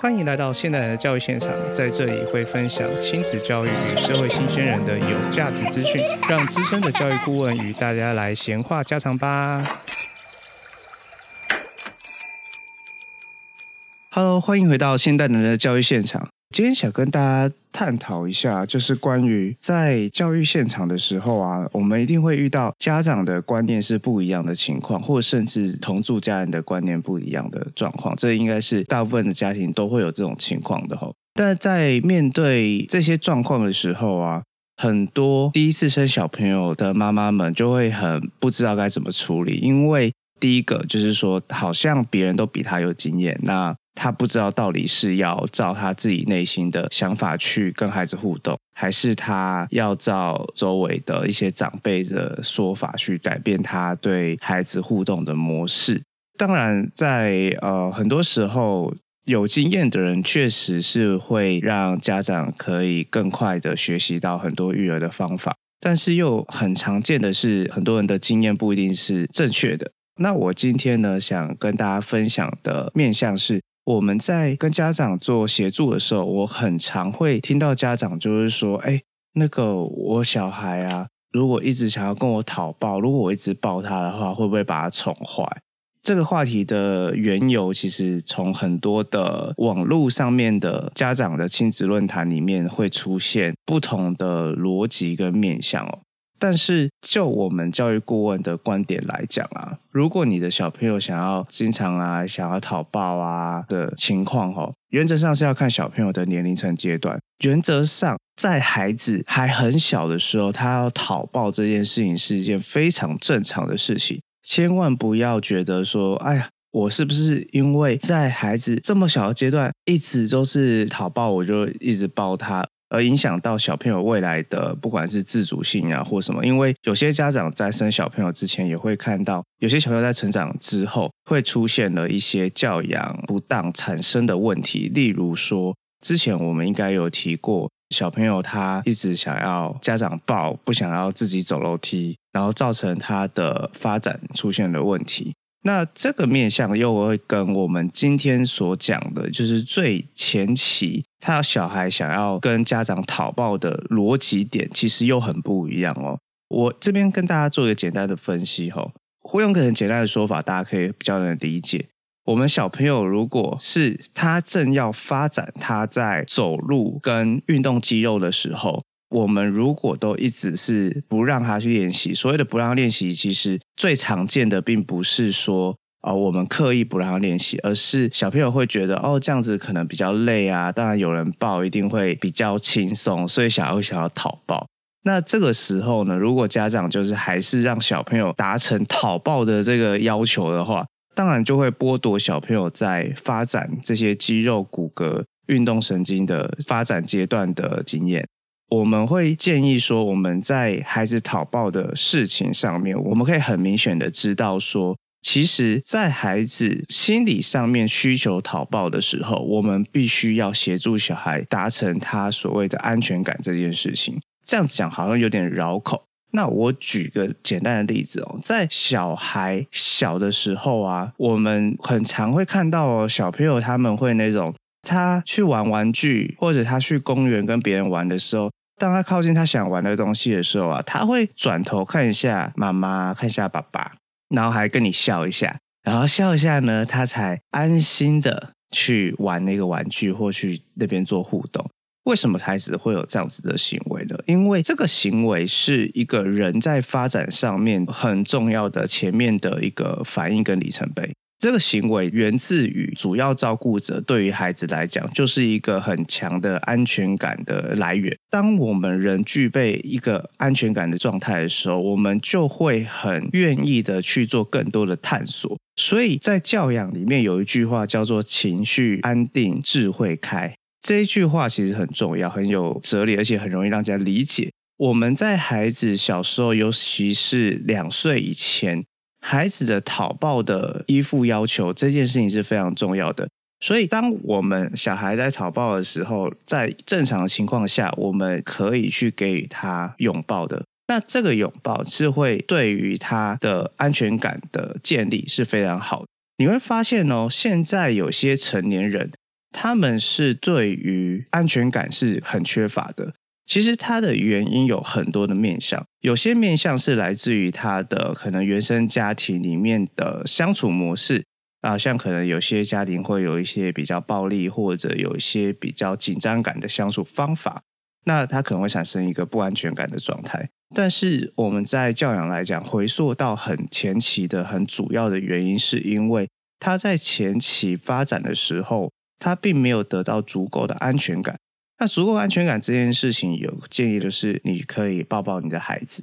欢迎来到现代人的教育现场，在这里会分享亲子教育与社会新鲜人的有价值资讯，让资深的教育顾问与大家来闲话家常吧。Hello，欢迎回到现代人的教育现场。今天想跟大家探讨一下，就是关于在教育现场的时候啊，我们一定会遇到家长的观念是不一样的情况，或甚至同住家人的观念不一样的状况。这应该是大部分的家庭都会有这种情况的吼。但在面对这些状况的时候啊，很多第一次生小朋友的妈妈们就会很不知道该怎么处理，因为第一个就是说，好像别人都比他有经验，那。他不知道到底是要照他自己内心的想法去跟孩子互动，还是他要照周围的一些长辈的说法去改变他对孩子互动的模式。当然在，呃很多时候，有经验的人确实是会让家长可以更快的学习到很多育儿的方法，但是又很常见的是，很多人的经验不一定是正确的。那我今天呢，想跟大家分享的面向是。我们在跟家长做协助的时候，我很常会听到家长就是说：“哎，那个我小孩啊，如果一直想要跟我讨抱，如果我一直抱他的话，会不会把他宠坏？”这个话题的缘由，其实从很多的网络上面的家长的亲子论坛里面会出现不同的逻辑跟面向哦。但是，就我们教育顾问的观点来讲啊，如果你的小朋友想要经常啊，想要讨抱啊的情况哦，原则上是要看小朋友的年龄层阶段。原则上，在孩子还很小的时候，他要讨抱这件事情是一件非常正常的事情。千万不要觉得说，哎呀，我是不是因为在孩子这么小的阶段一直都是讨抱，我就一直抱他。而影响到小朋友未来的不管是自主性啊或什么，因为有些家长在生小朋友之前也会看到，有些小朋友在成长之后会出现了一些教养不当产生的问题，例如说，之前我们应该有提过，小朋友他一直想要家长抱，不想要自己走楼梯，然后造成他的发展出现了问题。那这个面向又会跟我们今天所讲的，就是最前期他小孩想要跟家长讨抱的逻辑点，其实又很不一样哦。我这边跟大家做一个简单的分析哈，会用个很简单的说法，大家可以比较能理解。我们小朋友如果是他正要发展他在走路跟运动肌肉的时候。我们如果都一直是不让他去练习，所谓的不让练习，其实最常见的并不是说啊、我们刻意不让他练习，而是小朋友会觉得哦，这样子可能比较累啊。当然有人抱一定会比较轻松，所以小孩会想要讨抱。那这个时候呢，如果家长就是还是让小朋友达成讨抱的这个要求的话，当然就会剥夺小朋友在发展这些肌肉、骨骼、运动神经的发展阶段的经验。我们会建议说，我们在孩子讨抱的事情上面，我们可以很明显的知道说，其实，在孩子心理上面需求讨抱的时候，我们必须要协助小孩达成他所谓的安全感这件事情。这样子讲好像有点绕口。那我举个简单的例子哦，在小孩小的时候啊，我们很常会看到，小朋友他们会那种，他去玩玩具，或者他去公园跟别人玩的时候。当他靠近他想玩的东西的时候啊，他会转头看一下妈妈，看一下爸爸，然后还跟你笑一下，然后笑一下呢，他才安心的去玩那个玩具或去那边做互动。为什么孩子会有这样子的行为呢？因为这个行为是一个人在发展上面很重要的前面的一个反应跟里程碑。这个行为源自于主要照顾者对于孩子来讲，就是一个很强的安全感的来源。当我们人具备一个安全感的状态的时候，我们就会很愿意的去做更多的探索。所以在教养里面有一句话叫做“情绪安定，智慧开”。这一句话其实很重要，很有哲理，而且很容易让大家理解。我们在孩子小时候，尤其是两岁以前。孩子的讨抱的依附要求这件事情是非常重要的，所以当我们小孩在讨抱的时候，在正常情况下，我们可以去给予他拥抱的。那这个拥抱是会对于他的安全感的建立是非常好的。你会发现哦，现在有些成年人他们是对于安全感是很缺乏的。其实它的原因有很多的面向，有些面向是来自于他的可能原生家庭里面的相处模式啊，像可能有些家庭会有一些比较暴力或者有一些比较紧张感的相处方法，那他可能会产生一个不安全感的状态。但是我们在教养来讲，回溯到很前期的很主要的原因，是因为他在前期发展的时候，他并没有得到足够的安全感。那足够安全感这件事情，有建议的是，你可以抱抱你的孩子，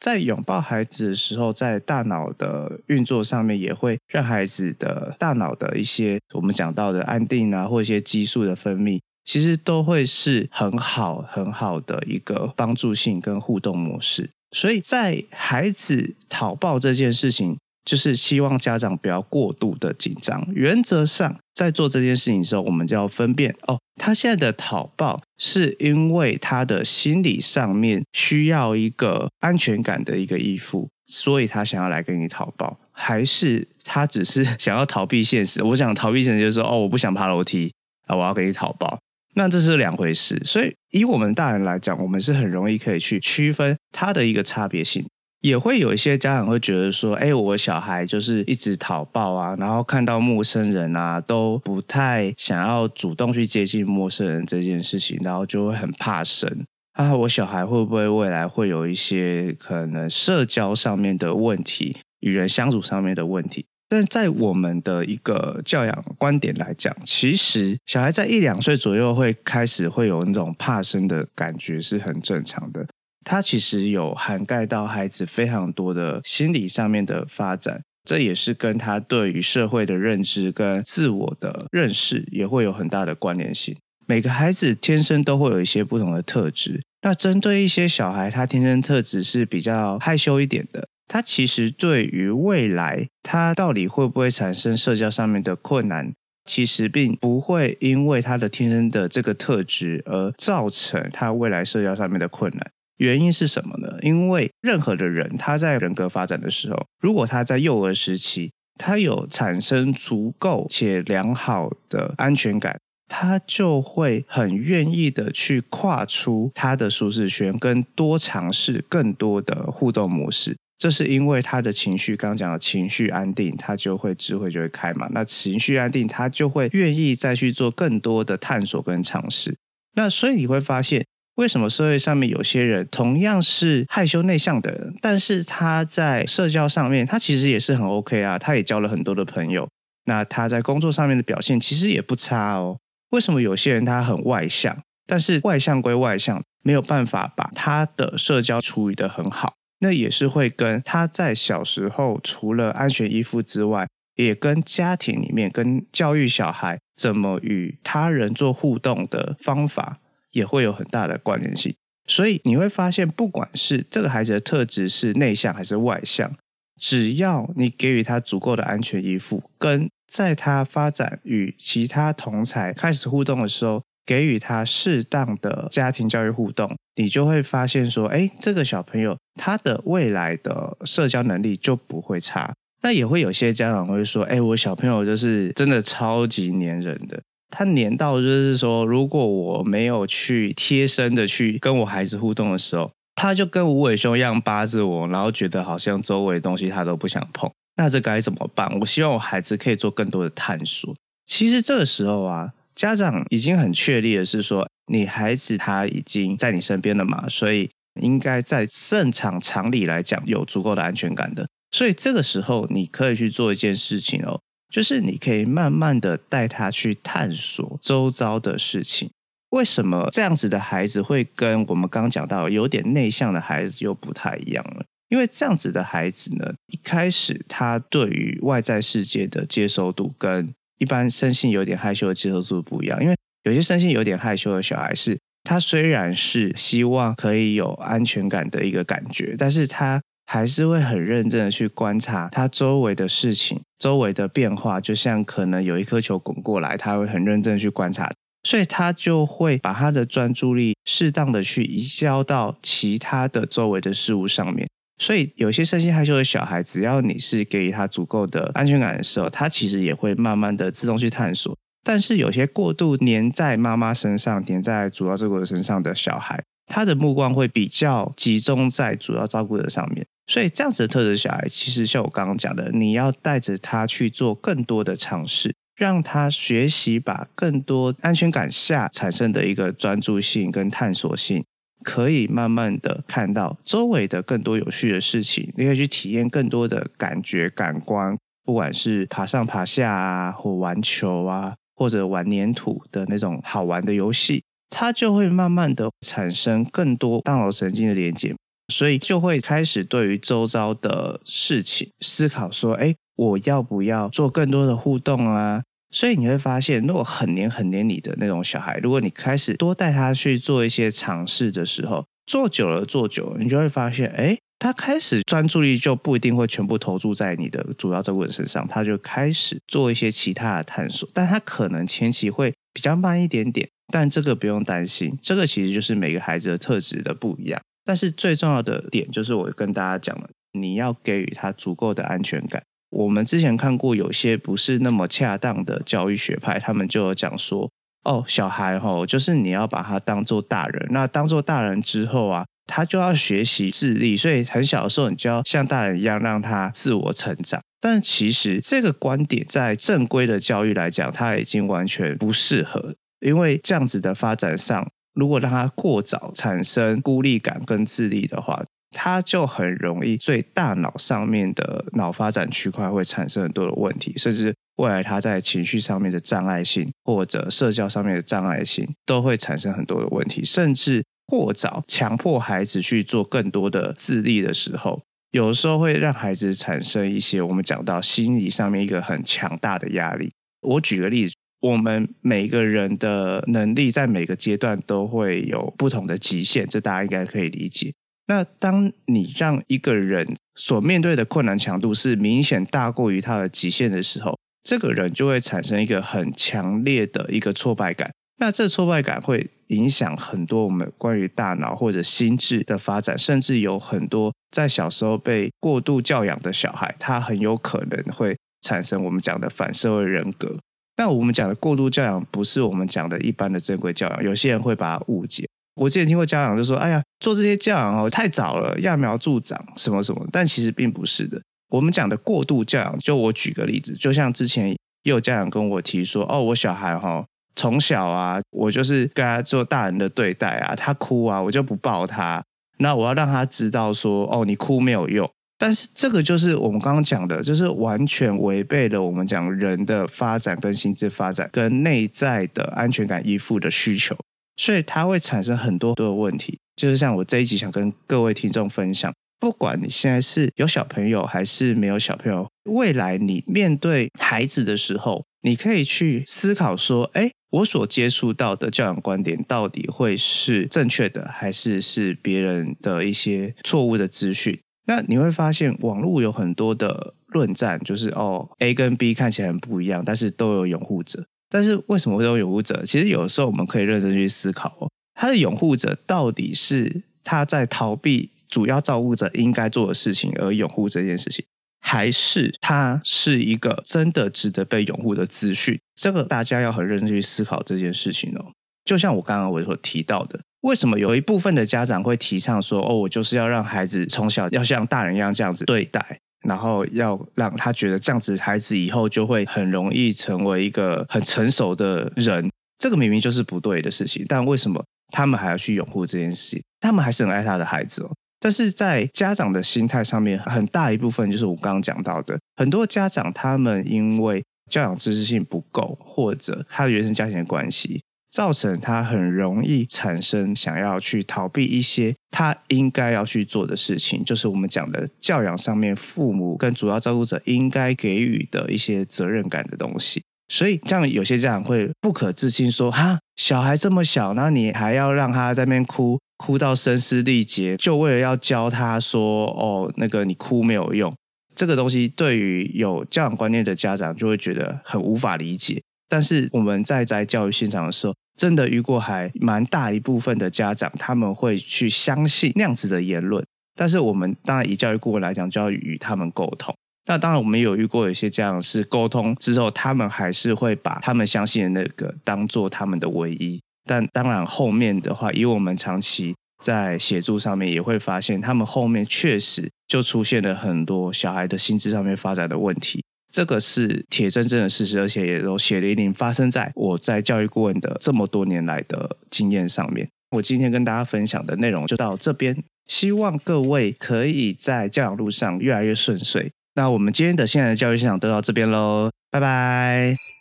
在拥抱孩子的时候，在大脑的运作上面，也会让孩子的大脑的一些我们讲到的安定啊，或一些激素的分泌，其实都会是很好很好的一个帮助性跟互动模式。所以在孩子讨抱这件事情，就是希望家长不要过度的紧张。原则上，在做这件事情的时候，我们就要分辨哦，他现在的讨抱是因为他的心理上面需要一个安全感的一个依附，所以他想要来跟你讨抱，还是他只是 想要逃避现实？我想逃避现实就是说，哦，我不想爬楼梯啊，我要跟你讨抱。那这是两回事。所以以我们大人来讲，我们是很容易可以去区分他的一个差别性。也会有一些家长会觉得说，哎，我小孩就是一直讨抱啊，然后看到陌生人啊，都不太想要主动去接近陌生人这件事情，然后就会很怕生啊。我小孩会不会未来会有一些可能社交上面的问题，与人相处上面的问题？但在我们的一个教养观点来讲，其实小孩在一两岁左右会开始会有那种怕生的感觉，是很正常的。它其实有涵盖到孩子非常多的心理上面的发展，这也是跟他对于社会的认知跟自我的认识也会有很大的关联性。每个孩子天生都会有一些不同的特质，那针对一些小孩，他天生特质是比较害羞一点的，他其实对于未来他到底会不会产生社交上面的困难，其实并不会因为他的天生的这个特质而造成他未来社交上面的困难。原因是什么呢？因为任何的人，他在人格发展的时候，如果他在幼儿时期，他有产生足够且良好的安全感，他就会很愿意的去跨出他的舒适圈，跟多尝试更多的互动模式。这是因为他的情绪，刚刚讲的情绪安定，他就会智慧就会开嘛。那情绪安定，他就会愿意再去做更多的探索跟尝试。那所以你会发现。为什么社会上面有些人同样是害羞内向的人，但是他在社交上面，他其实也是很 OK 啊，他也交了很多的朋友。那他在工作上面的表现其实也不差哦。为什么有些人他很外向，但是外向归外向，没有办法把他的社交处理得很好？那也是会跟他在小时候除了安全依附之外，也跟家庭里面跟教育小孩怎么与他人做互动的方法。也会有很大的关联性，所以你会发现，不管是这个孩子的特质是内向还是外向，只要你给予他足够的安全依附，跟在他发展与其他同才开始互动的时候，给予他适当的家庭教育互动，你就会发现说，哎，这个小朋友他的未来的社交能力就不会差。那也会有些家长会说，哎，我小朋友就是真的超级黏人的。他黏到就是说，如果我没有去贴身的去跟我孩子互动的时候，他就跟无尾熊一样扒着我，然后觉得好像周围的东西他都不想碰。那这该怎么办？我希望我孩子可以做更多的探索。其实这个时候啊，家长已经很确立的是说，你孩子他已经在你身边了嘛，所以应该在正常常理来讲有足够的安全感的。所以这个时候你可以去做一件事情哦。就是你可以慢慢的带他去探索周遭的事情。为什么这样子的孩子会跟我们刚刚讲到有点内向的孩子又不太一样了？因为这样子的孩子呢，一开始他对于外在世界的接受度跟一般生性有点害羞的接受度不一样。因为有些生性有点害羞的小孩是，他虽然是希望可以有安全感的一个感觉，但是他。还是会很认真的去观察他周围的事情、周围的变化，就像可能有一颗球滚过来，他会很认真的去观察，所以他就会把他的专注力适当的去移交到其他的周围的事物上面。所以有些生性害羞的小孩，只要你是给予他足够的安全感的时候，他其实也会慢慢的自动去探索。但是有些过度黏在妈妈身上、黏在主要照顾者身上的小孩，他的目光会比较集中在主要照顾者上面。所以这样子的特质小孩，其实像我刚刚讲的，你要带着他去做更多的尝试，让他学习把更多安全感下产生的一个专注性跟探索性，可以慢慢的看到周围的更多有趣的事情，你可以去体验更多的感觉、感官，不管是爬上爬下啊，或玩球啊。或者玩黏土的那种好玩的游戏，它就会慢慢的产生更多大脑神经的连接，所以就会开始对于周遭的事情思考说，哎，我要不要做更多的互动啊？所以你会发现，如果很黏很黏你的那种小孩，如果你开始多带他去做一些尝试的时候，做久了做久了，你就会发现，哎。他开始专注力就不一定会全部投注在你的主要照顾人身上，他就开始做一些其他的探索，但他可能前期会比较慢一点点，但这个不用担心，这个其实就是每个孩子的特质的不一样。但是最重要的点就是我跟大家讲了，你要给予他足够的安全感。我们之前看过有些不是那么恰当的教育学派，他们就有讲说，哦，小孩吼，就是你要把他当做大人，那当做大人之后啊。他就要学习自立，所以很小的时候，你就要像大人一样让他自我成长。但其实这个观点在正规的教育来讲，他已经完全不适合，因为这样子的发展上，如果让他过早产生孤立感跟自立的话，他就很容易对大脑上面的脑发展区块会产生很多的问题，甚至未来他在情绪上面的障碍性或者社交上面的障碍性都会产生很多的问题，甚至。过早强迫孩子去做更多的自立的时候，有时候会让孩子产生一些我们讲到心理上面一个很强大的压力。我举个例子，我们每个人的能力在每个阶段都会有不同的极限，这大家应该可以理解。那当你让一个人所面对的困难强度是明显大过于他的极限的时候，这个人就会产生一个很强烈的一个挫败感。那这挫败感会影响很多我们关于大脑或者心智的发展，甚至有很多在小时候被过度教养的小孩，他很有可能会产生我们讲的反社会人格。那我们讲的过度教养，不是我们讲的一般的正规教养，有些人会把它误解。我之前听过家长就说：“哎呀，做这些教养哦太早了，揠苗助长什么什么。”但其实并不是的。我们讲的过度教养，就我举个例子，就像之前也有家长跟我提说：“哦，我小孩哈、哦。”从小啊，我就是跟他做大人的对待啊，他哭啊，我就不抱他。那我要让他知道说，哦，你哭没有用。但是这个就是我们刚刚讲的，就是完全违背了我们讲人的发展跟心智发展跟内在的安全感依附的需求，所以它会产生很多多的问题。就是像我这一集想跟各位听众分享，不管你现在是有小朋友还是没有小朋友，未来你面对孩子的时候，你可以去思考说，哎。我所接触到的教养观点，到底会是正确的，还是是别人的一些错误的资讯？那你会发现，网络有很多的论战，就是哦，A 跟 B 看起来很不一样，但是都有拥护者。但是为什么会有拥护者？其实有的时候我们可以认真去思考哦，他的拥护者到底是他在逃避主要照顾者应该做的事情而拥护这件事情？还是他是一个真的值得被拥护的资讯？这个大家要很认真去思考这件事情哦。就像我刚刚我所提到的，为什么有一部分的家长会提倡说：“哦，我就是要让孩子从小要像大人一样这样子对待，然后要让他觉得这样子孩子以后就会很容易成为一个很成熟的人。”这个明明就是不对的事情，但为什么他们还要去拥护这件事情？他们还是很爱他的孩子哦。但是在家长的心态上面，很大一部分就是我刚刚讲到的，很多家长他们因为教养知识性不够，或者他的原生家庭的关系，造成他很容易产生想要去逃避一些他应该要去做的事情，就是我们讲的教养上面父母跟主要照顾者应该给予的一些责任感的东西。所以，这样有些家长会不可置信说：“哈，小孩这么小，那你还要让他在那边哭？”哭到声嘶力竭，就为了要教他说：“哦，那个你哭没有用。”这个东西对于有教养观念的家长就会觉得很无法理解。但是我们在在教育现场的时候，真的遇过还蛮大一部分的家长，他们会去相信那样子的言论。但是我们当然以教育顾问来讲，就要与他们沟通。那当然，我们有遇过有些家长是沟通之后，他们还是会把他们相信的那个当做他们的唯一。但当然，后面的话，以我们长期在协助上面，也会发现他们后面确实就出现了很多小孩的心智上面发展的问题。这个是铁铮铮的事实，而且也都血淋淋发生在我在教育顾问的这么多年来的经验上面。我今天跟大家分享的内容就到这边，希望各位可以在教养路上越来越顺遂。那我们今天的现在的教育现场都到这边喽，拜拜。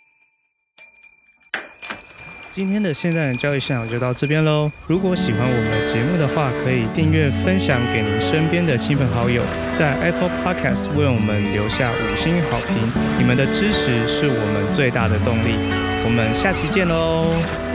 今天的现在的教育现场就到这边喽。如果喜欢我们的节目的话，可以订阅分享给您身边的亲朋好友，在 Apple Podcast 为我们留下五星好评。你们的支持是我们最大的动力。我们下期见喽。